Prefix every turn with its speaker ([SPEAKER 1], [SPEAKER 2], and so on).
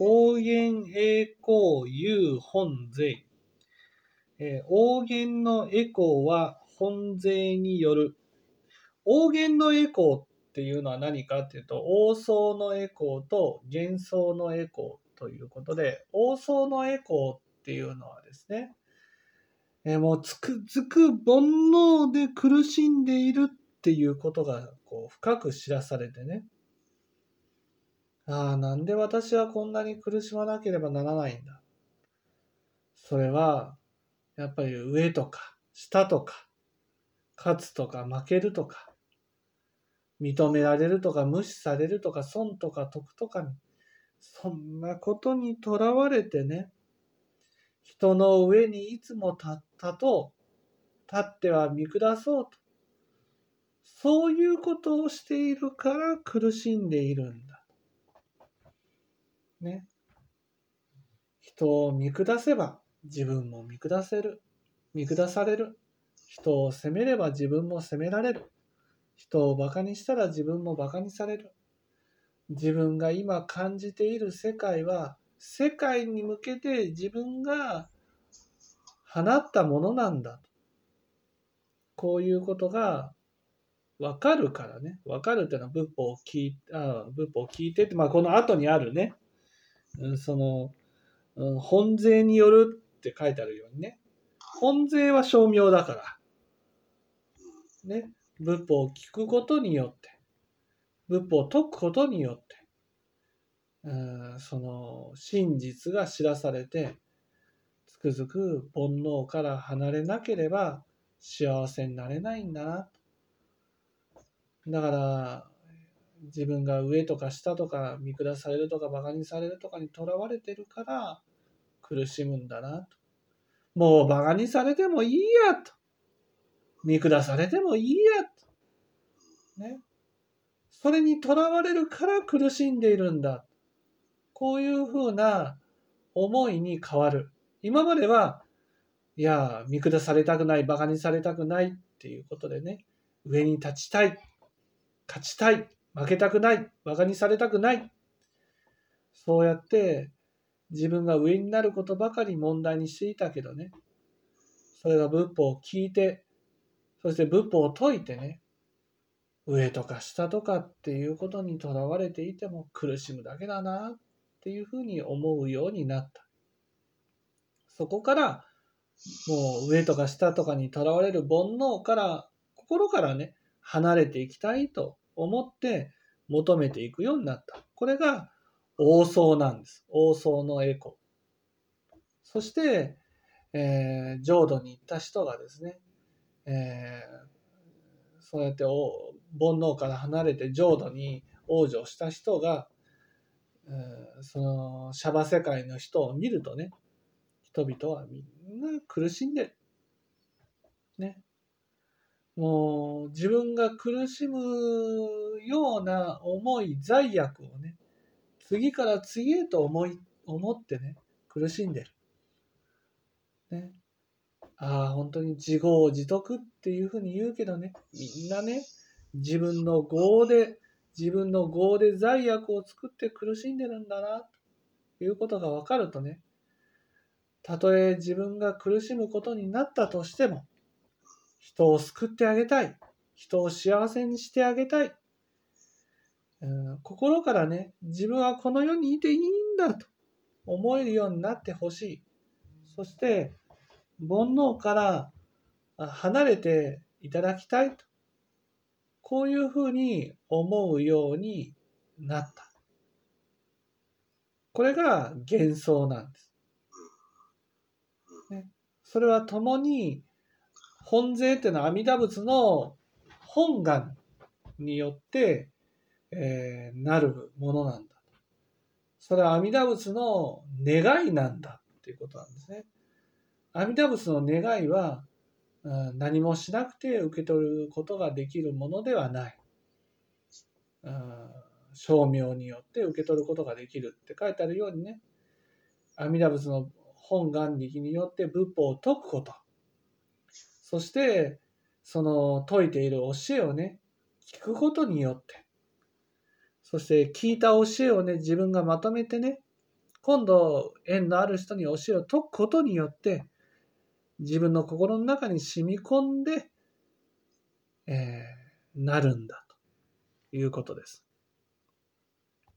[SPEAKER 1] 王言栄光有本税。えー、王言の栄光は本税による。王言の栄光っていうのは何かっていうと、王相の栄光と幻想の栄光ということで、王相の栄光っていうのはですね、え、もうつくづく煩悩で苦しんでいるっていうことがこう深く知らされてね、ああ、なんで私はこんなに苦しまなければならないんだ？それは、やっぱり上とか下とか、勝つとか負けるとか、認められるとか無視されるとか損とか得とかに、そんなことにとらわれてね、人の上にいつも立ったと、立っては見下そうと。そういうことをしているから苦しんでいるんだ。ね。人を見下せば自分も見下せる。見下される。人を責めれば自分も責められる。人を馬鹿にしたら自分も馬鹿にされる。自分が今感じている世界は世界に向けて自分が放ったものなんだ。こういうことが分かるからね。分かるっていうのは仏法を聞いあ仏法を聞いてって、まあ、この後にあるね、その、本税によるって書いてあるようにね、本税は称名だから、ね、仏法を聞くことによって、仏法を解くことによって、その真実が知らされて、つくづく煩悩から離れなければ幸せになれないんだな。だから、自分が上とか下とか見下されるとか馬鹿にされるとかにとらわれてるから苦しむんだなと。もう馬鹿にされてもいいやと。見下されてもいいやと。ね。それにとらわれるから苦しんでいるんだ。こういうふうな思いに変わる。今までは、いや、見下されたくない、馬鹿にされたくないっていうことでね、上に立ちたい、勝ちたい、負けたくない、馬鹿にされたくない。そうやって自分が上になることばかり問題にしていたけどね。それが仏法を聞いて、そして仏法を解いてね、上とか下とかっていうことにとらわれていても苦しむだけだなっていうふうに思うようになった。そこからもう上とか下とかにとらわれる煩悩から心からね離れていきたいと思って求めていくようになった。これが王相なんです。王相のエコ。そして、えー、浄土に行った人がですね、えー、そうやって煩悩から離れて浄土に往生した人が、えー、そのシャバ世界の人を見るとね、人々はみんな苦しんでる。ね。もう自分が苦しむような思い、罪悪をね、次から次へと思い、思ってね、苦しんでる。ね。ああ、本当に自業自得っていうふうに言うけどね、みんなね、自分の業で、自分の業で罪悪を作って苦しんでるんだな、ということが分かるとね、たとえ自分が苦しむことになったとしても、人を救ってあげたい。人を幸せにしてあげたい。うん、心からね、自分はこの世にいていいんだと思えるようになってほしい。そして、煩悩から離れていただきたいと。こういうふうに思うようになった。これが幻想なんです。ね、それは共に本税っていうのは阿弥陀仏の本願によって、えー、なるものなんだ。それは阿弥陀仏の願いなんだっていうことなんですね。阿弥陀仏の願いは、うん、何もしなくて受け取ることができるものではない。うん、称名によって受け取ることができるって書いてあるようにね、阿弥陀仏の本願力によって仏法を解くこと。そして、その説いている教えをね、聞くことによって、そして聞いた教えをね、自分がまとめてね、今度縁のある人に教えを説くことによって自分の心の中に染み込んで、えー、なるんだということです。